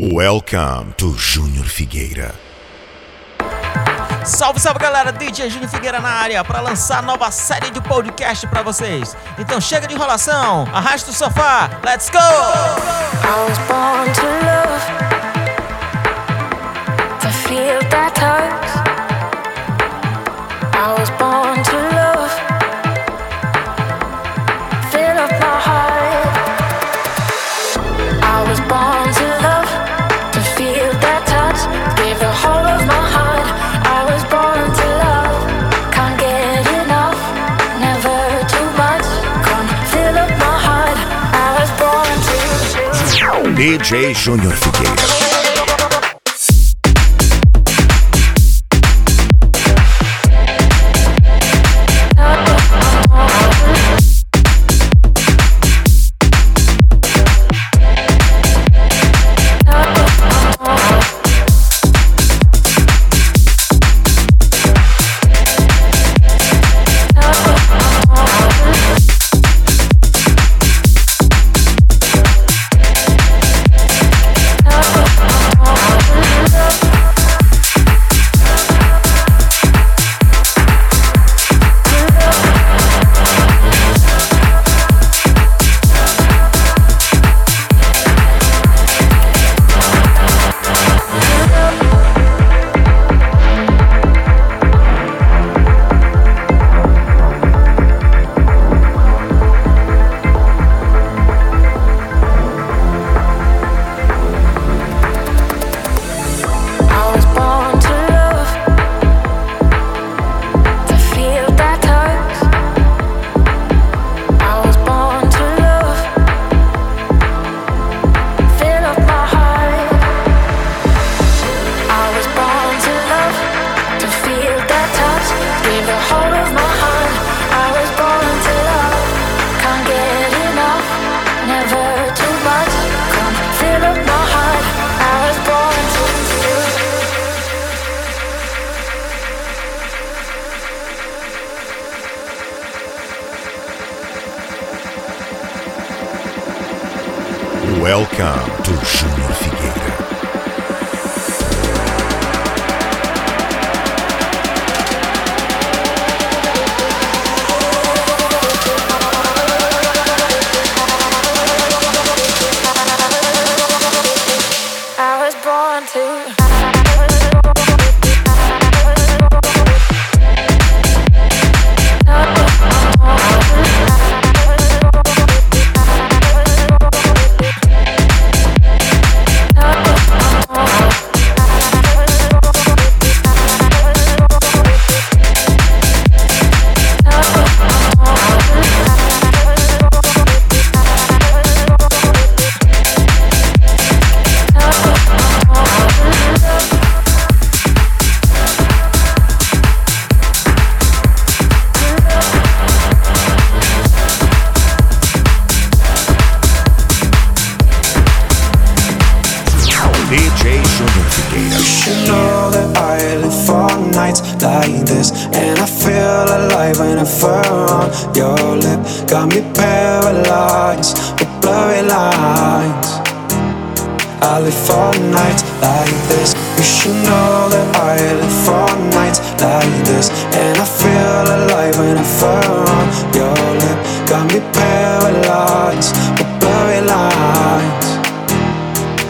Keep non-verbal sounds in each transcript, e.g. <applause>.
Welcome to Júnior Figueira. Salve, salve galera, DJ Júnior Figueira na área para lançar nova série de podcast para vocês. Então chega de enrolação, arrasta o sofá, let's go! I was born to love, to feel that touch. I was born to DJ Júnior Figueira.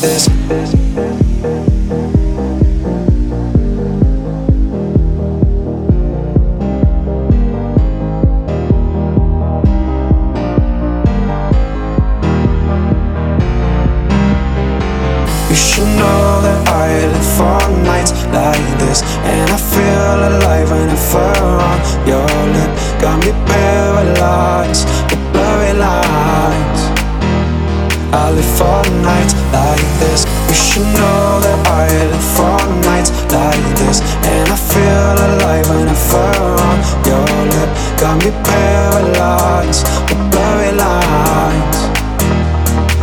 this. You should know that I live for nights like this And I feel alive when I fur on your lip Got me paralyzed with blurry lines I live for nights like you know that I live for nights like this And I feel alive when I fur on your lip Got me paralyzed with blurry lines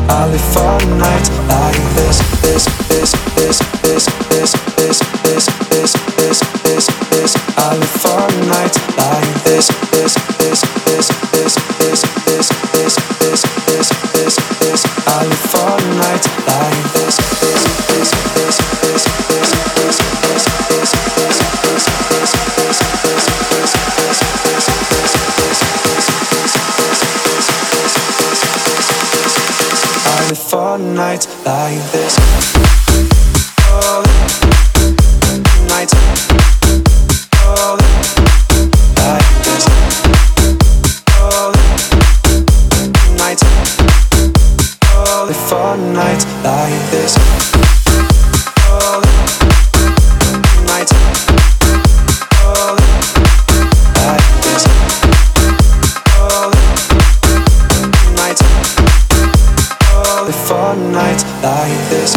I live for nights like this, this, this, this, this, this, this, this, this, this, this, this I live for nights like this like this.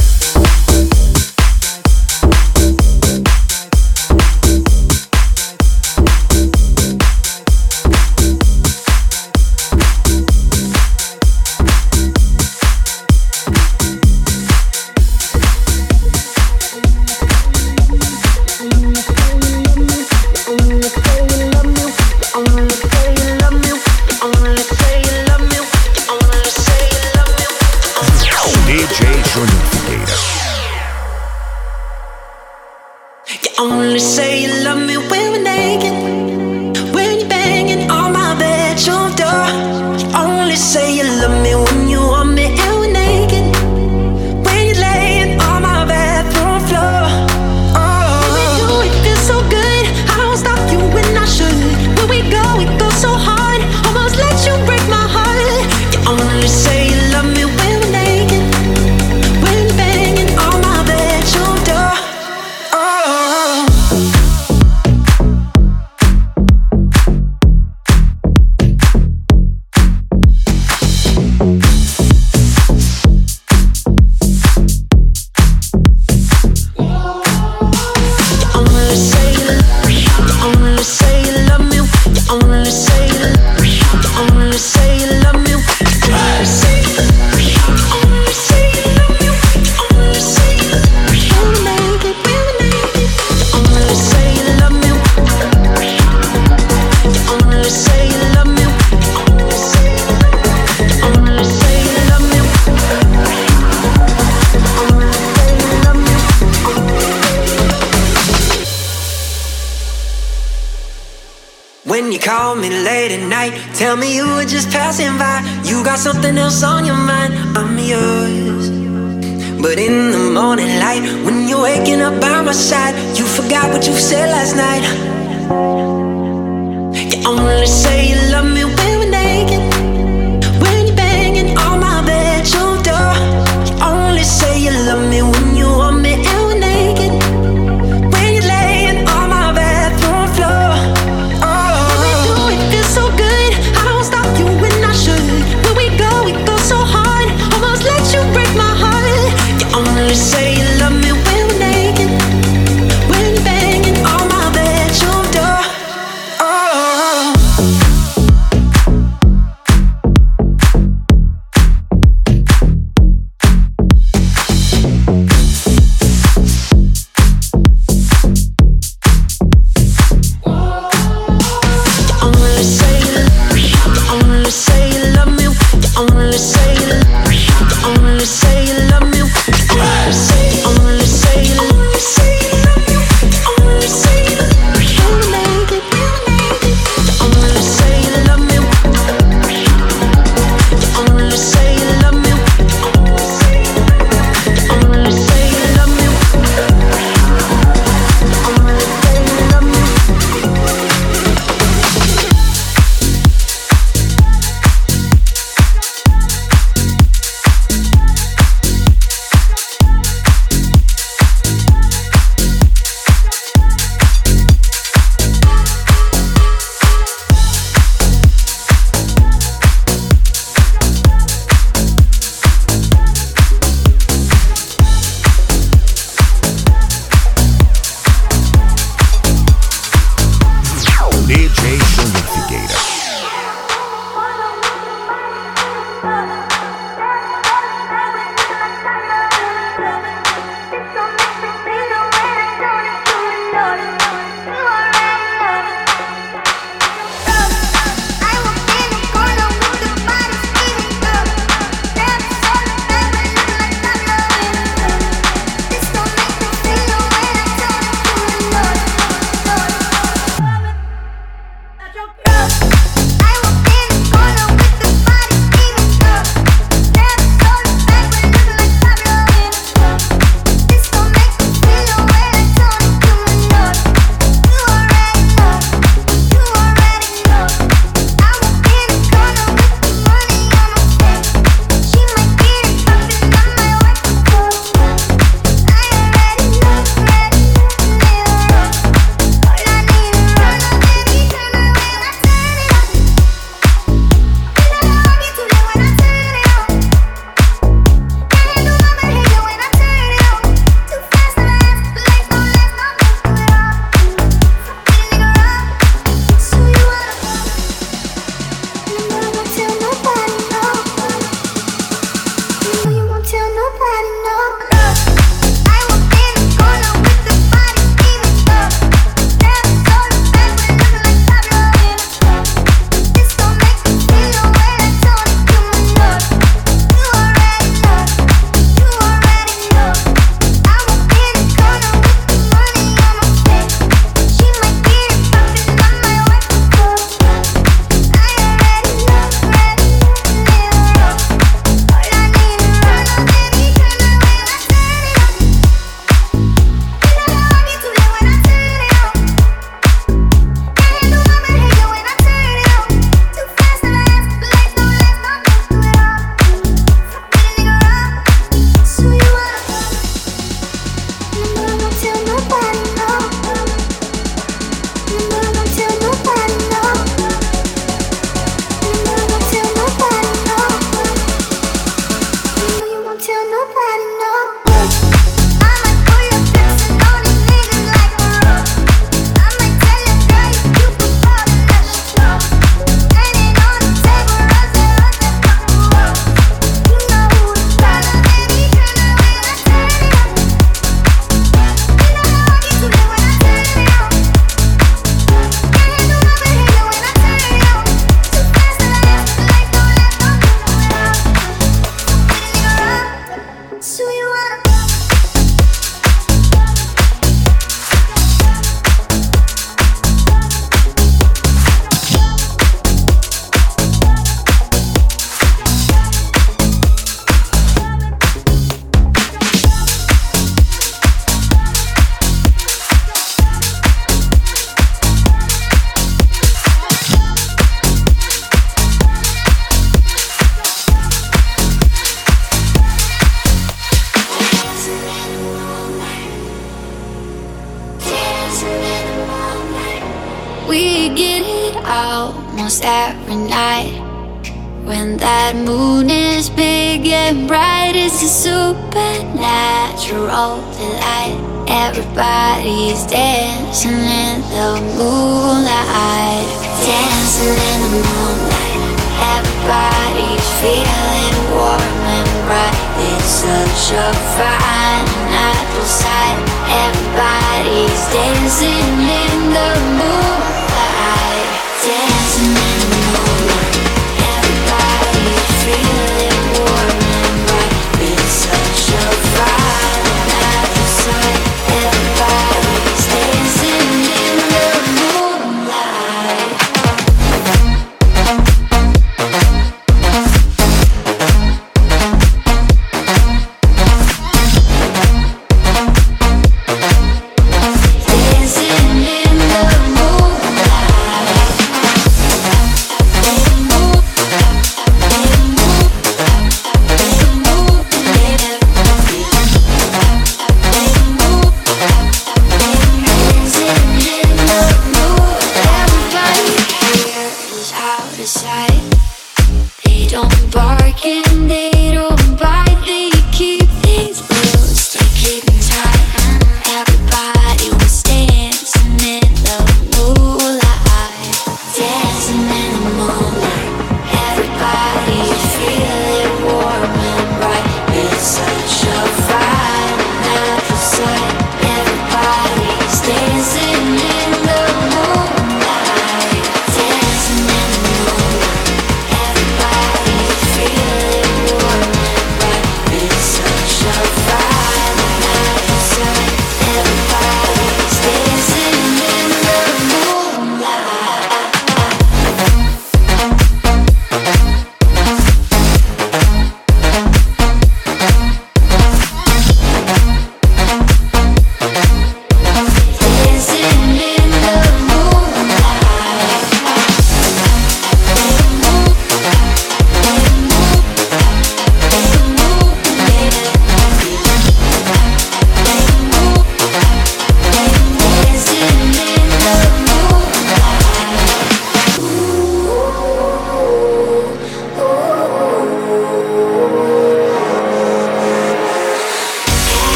You call me late at night, tell me you were just passing by. You got something else on your mind, I'm yours. But in the morning light, when you're waking up by my side, you forgot what you said last night. You only say you love me when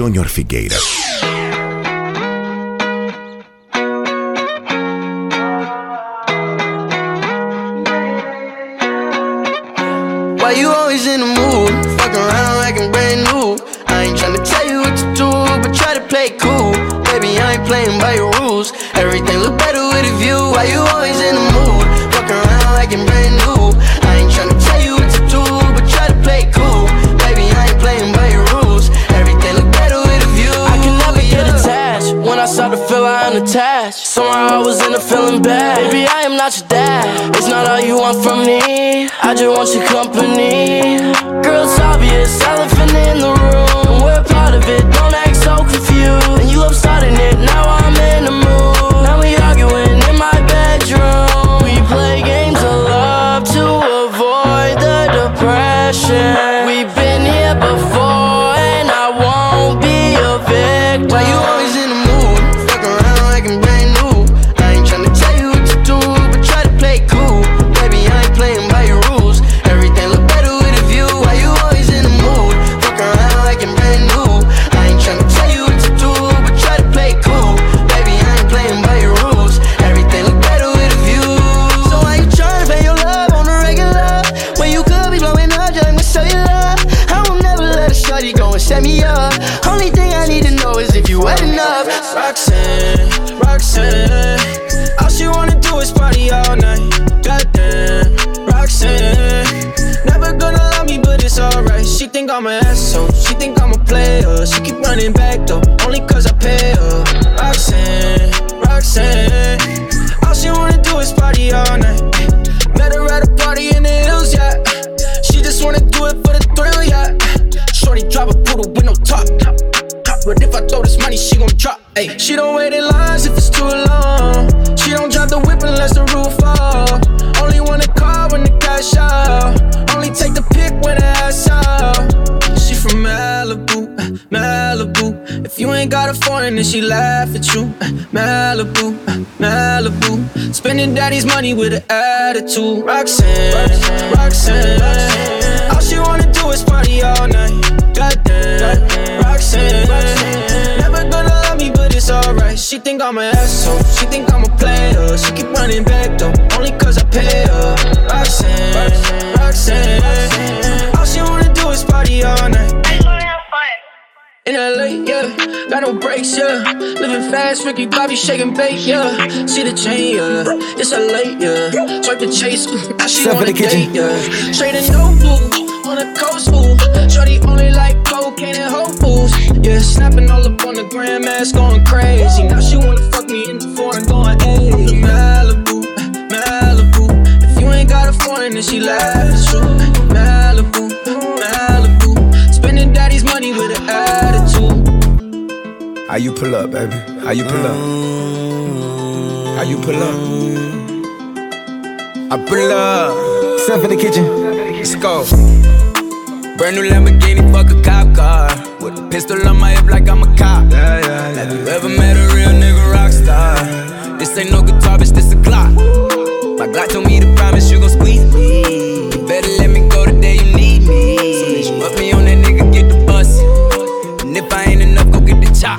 Júnior Figueira. Shorty with an attitude, Roxanne, Roxanne, Roxanne. All she wanna do is party all night. Goddamn, Roxanne, Roxanne. Never gonna love me, but it's alright. She think I'm an asshole, she think I'm a player. She keep running back though. in LA, yeah. Got no brakes, yeah. Living fast, Ricky Bobby shaking bait, yeah. See the chain, yeah. It's a LA, yeah. Swipe the chase, I she the kitchen. date, yeah. Straight and no boo, on the coast, ooh. Shorty only like cocaine and hoe fools, yeah. Snapping all up on the grandmas, going crazy. Now she wanna fuck me in the foreign, going hey Malibu, Malibu. If you ain't got a foreign, then she laughs, true. How you pull up, baby? How you pull up? How you pull up? I pull up. Step in the kitchen. Let's go. Brand new Lamborghini, fuck a cop car. With a pistol on my hip like I'm a cop. Have you ever met a real nigga rock star? This ain't no guitar, bitch, this a clock. My Glock told me to promise you gon' squeeze me. You better let me go the day you need me. So you up me on that nigga, get the bus. And if I ain't enough, go get the chop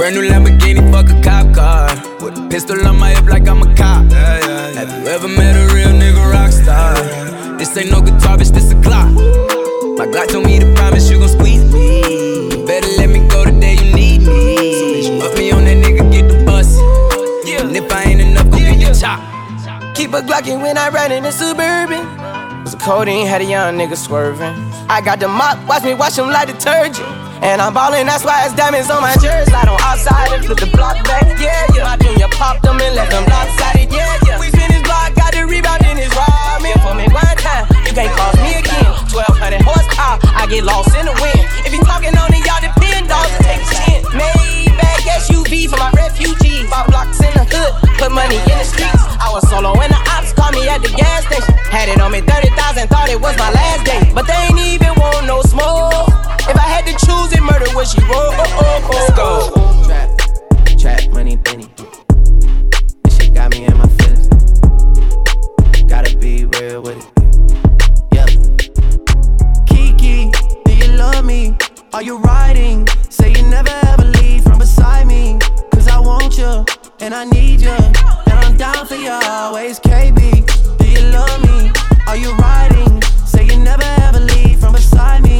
Brand new Lamborghini, fuck a cop car. With a pistol on my hip like I'm a cop. Have you ever met a real nigga rock star? This ain't no guitar, bitch, this a Glock. My Glock told me to promise you gon' squeeze me. You better let me go the day you need me. So put me on that nigga, get the bus. And if I ain't enough, go get your chop. Keep a Glockin' when I ride in the Suburban. Cause the codeine had a young nigga swerving. I got the mop, watch me wash him like detergent. And I'm ballin', that's why it's diamonds on my jersey. Slide on outside and the block back, yeah, yeah. My junior popped them and left them lopsided, yeah, yeah. We spin his block, got the rebound in his. Me for me one time, you can't cross me again. 1200 horsepower, I get lost in the wind. If you talking on it, y'all depend, dogs take a. Maybach SUV for my refugees. Five blocks in the hood, put money in the streets. I was solo when the ops called me at the gas station. Had it on me 30,000, thought it was my last day. But they ain't even want no smoke. If I had to choose would she roll? Oh, oh, oh, Let's go. Trap, trap, money, penny. This shit got me in my feelings. Gotta be real with it. Yeah. Kiki, do you love me? Are you riding? Say you never ever leave from beside me. Cause I want you, and I need you. And I'm down for you always, KB. Do you love me? Are you riding? Say you never ever leave from beside me.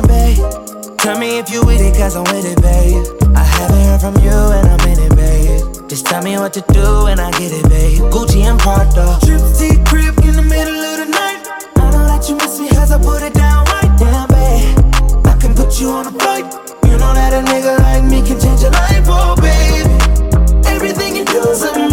Babe. Tell me if you with it, cause I'm with it, babe. I haven't heard from you and I'm in it, babe. Just tell me what to do and I get it, babe. Gucci and Prada. Trip T crib in the middle of the night. I don't let you miss me cause I put it down right down, babe. I can put you on a flight. You know that a nigga like me can change your life, oh, baby. Everything you do is amazing.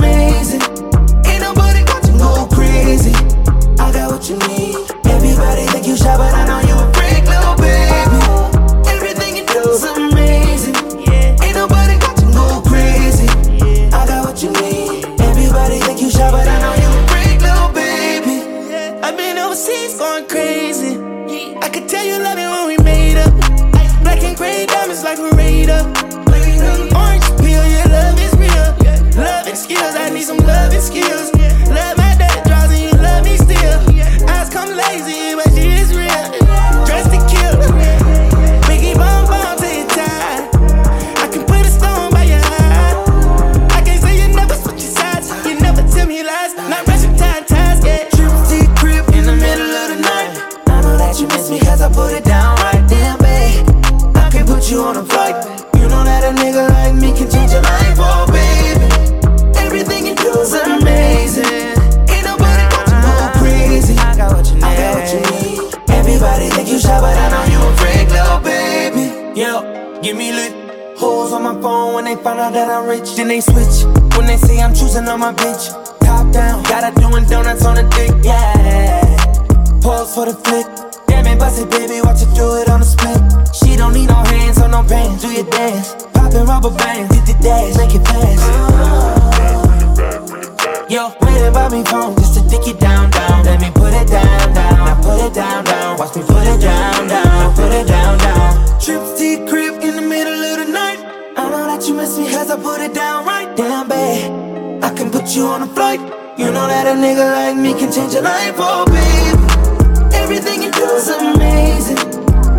that a nigga like me can change your life, oh baby. Everything you do is amazing.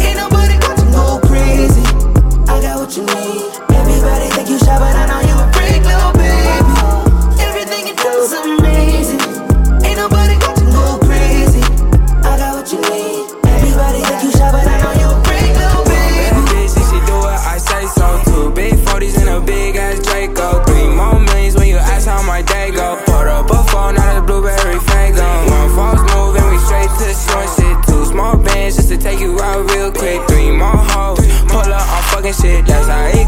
Ain't nobody got to go crazy. I got what you need. Everybody think you shot, but I talking shit, that's how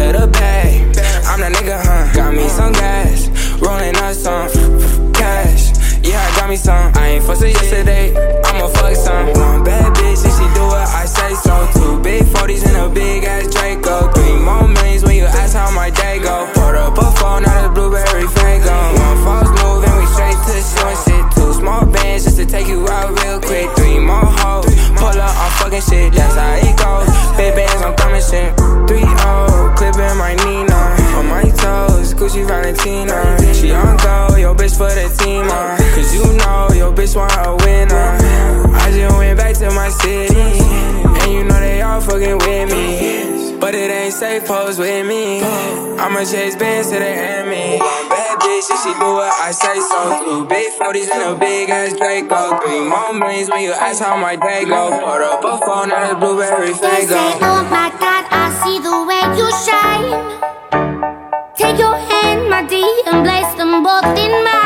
to the bank. Tina. She on go, your bitch for the team, uh. Cause you know your bitch want a winner. I just went back to my city, and you know they all fucking with me. But it ain't safe, pose with me. I'ma chase bands to the enemy bitch, she do what I say so. Two big 40s and a big ass Draco. Three more millions when you ask how my day go. Put up a phone and a blueberry fango. Oh my god, I see the way you shine. Take your body and place them both in my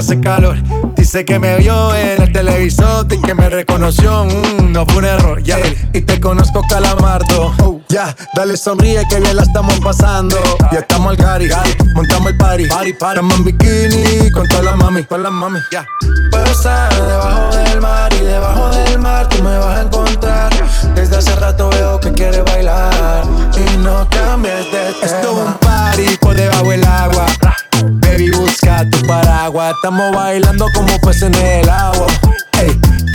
que hace calor. Dice que me vio en el televisor y que me reconoció. Mm, no fue un error, ya. Y te conozco, calamardo. Oh, ya, dale sonríe que bien la estamos pasando. Ya estamos al gari, montamos el party. party, party. Estamos en bikini con todas las mami, con las mami. Ya. Puedo estar debajo del mar y debajo del mar tú me vas a encontrar. Desde hace rato veo que quieres bailar y no cambies de tema. Esto es un party por debajo del agua. Tu paraguas. Estamos bailando como peces en el agua.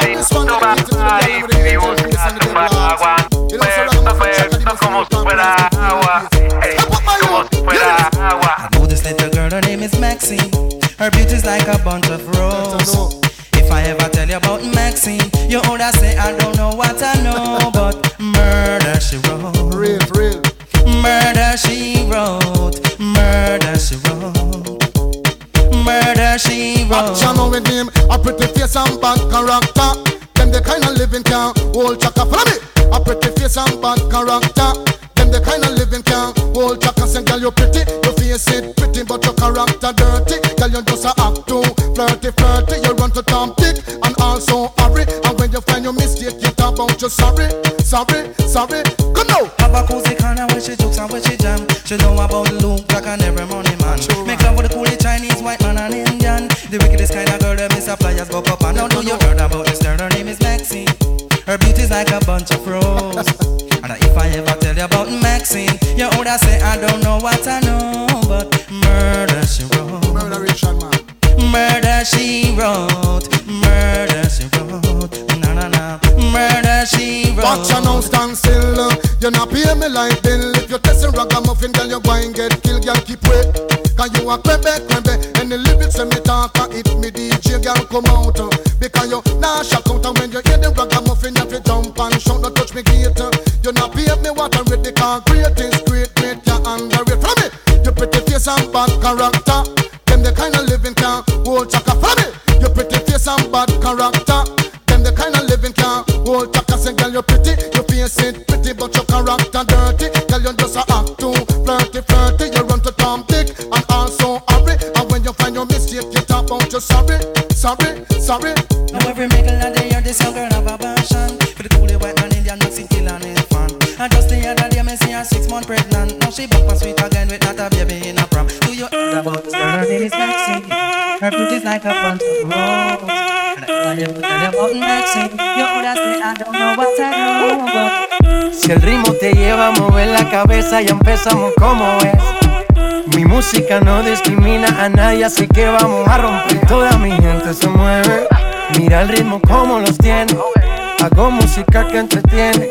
nobody, nobody, vivimos en agua. Pero como supera agua. I know this little girl, her name is Maxine. Her beauty's like a bunch of roses. If I ever tell you about Maxine, you would say I don't know what I know, <laughs> but murder she wrote. Real, real. Murder she wrote. Murder she wrote. Murder she wrote. Action with him, a pretty face and bad character. Them the kind of living can hold chaka. Follow me. A pretty face and bad character. Them the kind of living can hold chaka. Say, girl, you pretty, your face it pretty, but your character dirty. Girl, you just a act too flirty, flirty. You run to Tom Dick and also hurry. And when you find your mistake, you talk about you sorry, sorry, sorry. Come now. Have a cozy corner where she jokes and where she jam. She know about the look like an every money man. Make love with the coolie Chinese, white man and Indian. The wickedest kind of girl that miss suppliers go up and now know you heard about this girl. Her name is Maxine. Her beauty's like a bunch of roses. and if I ever tell you about Maxine, you would say I don't know what I know, but murder she wrote. Murder Richard man. Murder she wrote. Murder she wrote. Na na. Murder she wrote. Watch you now stand still. You not pay me like bill. If you testing ragamuffin, girl, you go and get killed. Girl, keep wait. Cause you a crebe, crebe. And the lyrics when me talk, I hit me DJ, girl, come out. Uh, because you nah shock out. And when you hear the ragamuffin, you to jump and shout. Don't touch me gate. Uh. You not pay me what I'm ready. Cause great is great, great, you underrate. From me, you pretty face and bad character. Them the kind of living can hold chaka. From me, you pretty face and bad character. Hold chaka. Say, girl, you're pretty, you face it pretty, but your character dirty. Girl, you just a act too flirty, flirty. You run to Tom Dick and also hurry. And when you find your mistake, you talk about you sorry, sorry, sorry. Now every middle of the year, this young girl have a passion For the coolie white man Indian kill and his fan And just the other day, me see her six month pregnant Now she back for sweet again with not a baby in a prom Do you hear about this girl? Her name is Maxine Her beauty's like a bunch of roses And if I ever tell you about Maxine You would say I don't know what I know but Si el ritmo te lleva a mover la cabeza, ya empezamos como es. Mi música no discrimina a nadie, así que vamos a romper. Toda mi gente se mueve. Mira el ritmo como los tiene. Hago música que entretiene.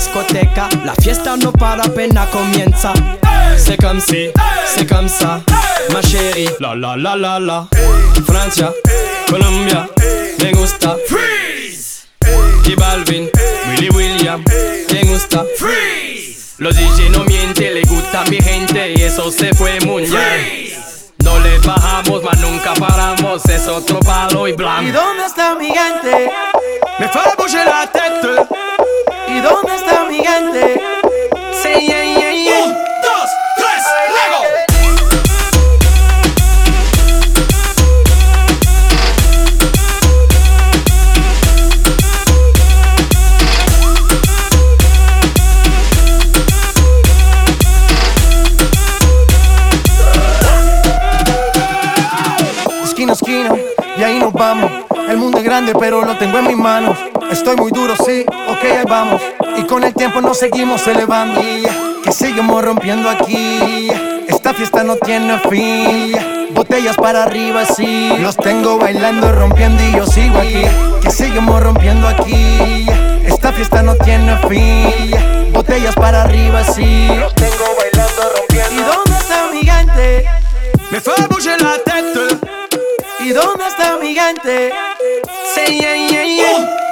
Discoteca. La fiesta no para apenas comienza. C'est comme si, c'est comme ça, ma chérie. La la la la la. Francia, Colombia, me gusta. Freeze. Y Balvin, Willy William, me gusta. Freeze. Los DJ no mienten, le gusta mi gente y eso se fue muy bien. No le bajamos, mas nunca paramos, es otro palo y blanco. ¿Y dónde está mi gente? Me fue bouger la tête. ¿Y dónde está pero lo tengo en mis manos. Estoy muy duro, sí, ok, ahí vamos. Y con el tiempo nos seguimos elevando. Que seguimos rompiendo aquí. Esta fiesta no tiene fin. Botellas para arriba, sí. Los tengo bailando, rompiendo y yo sigo aquí. Que seguimos rompiendo aquí. Esta fiesta no tiene fin. Botellas para arriba, sí. Los tengo bailando, rompiendo. ¿Y dónde está mi gente? Me fue bouger la tête. ¿Y dónde está mi gente? Sí, yeah, yeah, yeah. Un,